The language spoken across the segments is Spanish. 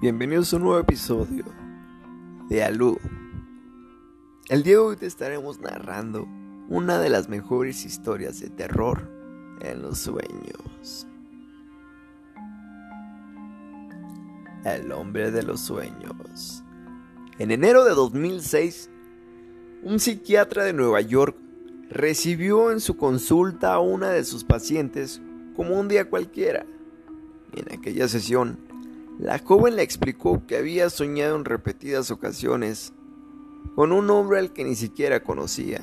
Bienvenidos a un nuevo episodio de Alú. El día de hoy te estaremos narrando una de las mejores historias de terror en los sueños. El hombre de los sueños. En enero de 2006, un psiquiatra de Nueva York recibió en su consulta a una de sus pacientes como un día cualquiera. En aquella sesión, la joven le explicó que había soñado en repetidas ocasiones con un hombre al que ni siquiera conocía.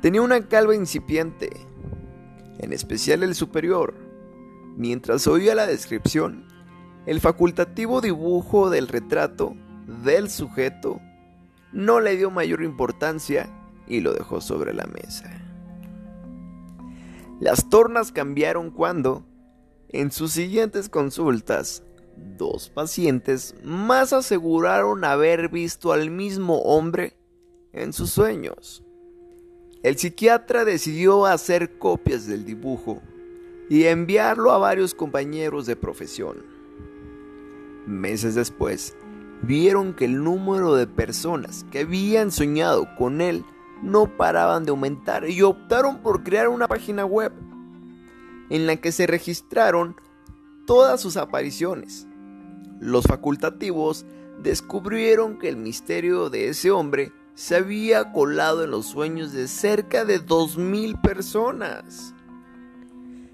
Tenía una calva incipiente, en especial el superior. Mientras oía la descripción, el facultativo dibujo del retrato del sujeto no le dio mayor importancia y lo dejó sobre la mesa. Las tornas cambiaron cuando, en sus siguientes consultas, dos pacientes más aseguraron haber visto al mismo hombre en sus sueños. El psiquiatra decidió hacer copias del dibujo y enviarlo a varios compañeros de profesión. Meses después, vieron que el número de personas que habían soñado con él no paraban de aumentar y optaron por crear una página web en la que se registraron todas sus apariciones. Los facultativos descubrieron que el misterio de ese hombre se había colado en los sueños de cerca de 2.000 personas.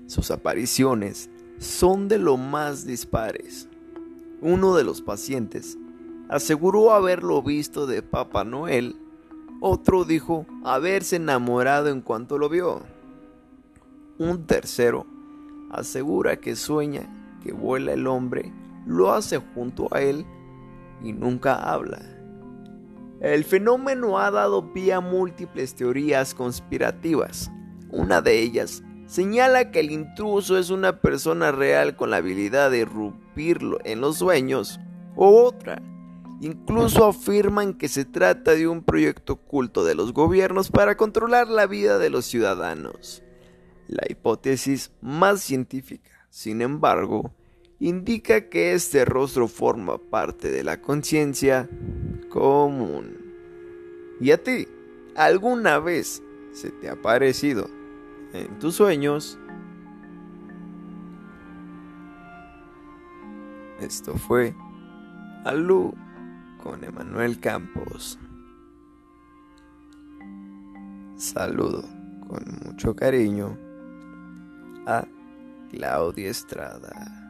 Sus apariciones son de lo más dispares. Uno de los pacientes aseguró haberlo visto de Papá Noel, otro dijo haberse enamorado en cuanto lo vio. Un tercero asegura que sueña que vuela el hombre, lo hace junto a él y nunca habla. El fenómeno ha dado pie a múltiples teorías conspirativas. Una de ellas señala que el intruso es una persona real con la habilidad de irrumpirlo en los sueños, o otra. Incluso afirman que se trata de un proyecto oculto de los gobiernos para controlar la vida de los ciudadanos. La hipótesis más científica, sin embargo, indica que este rostro forma parte de la conciencia común. ¿Y a ti? ¿Alguna vez se te ha parecido en tus sueños? Esto fue Alú con Emanuel Campos. Saludo con mucho cariño a Claudia Estrada.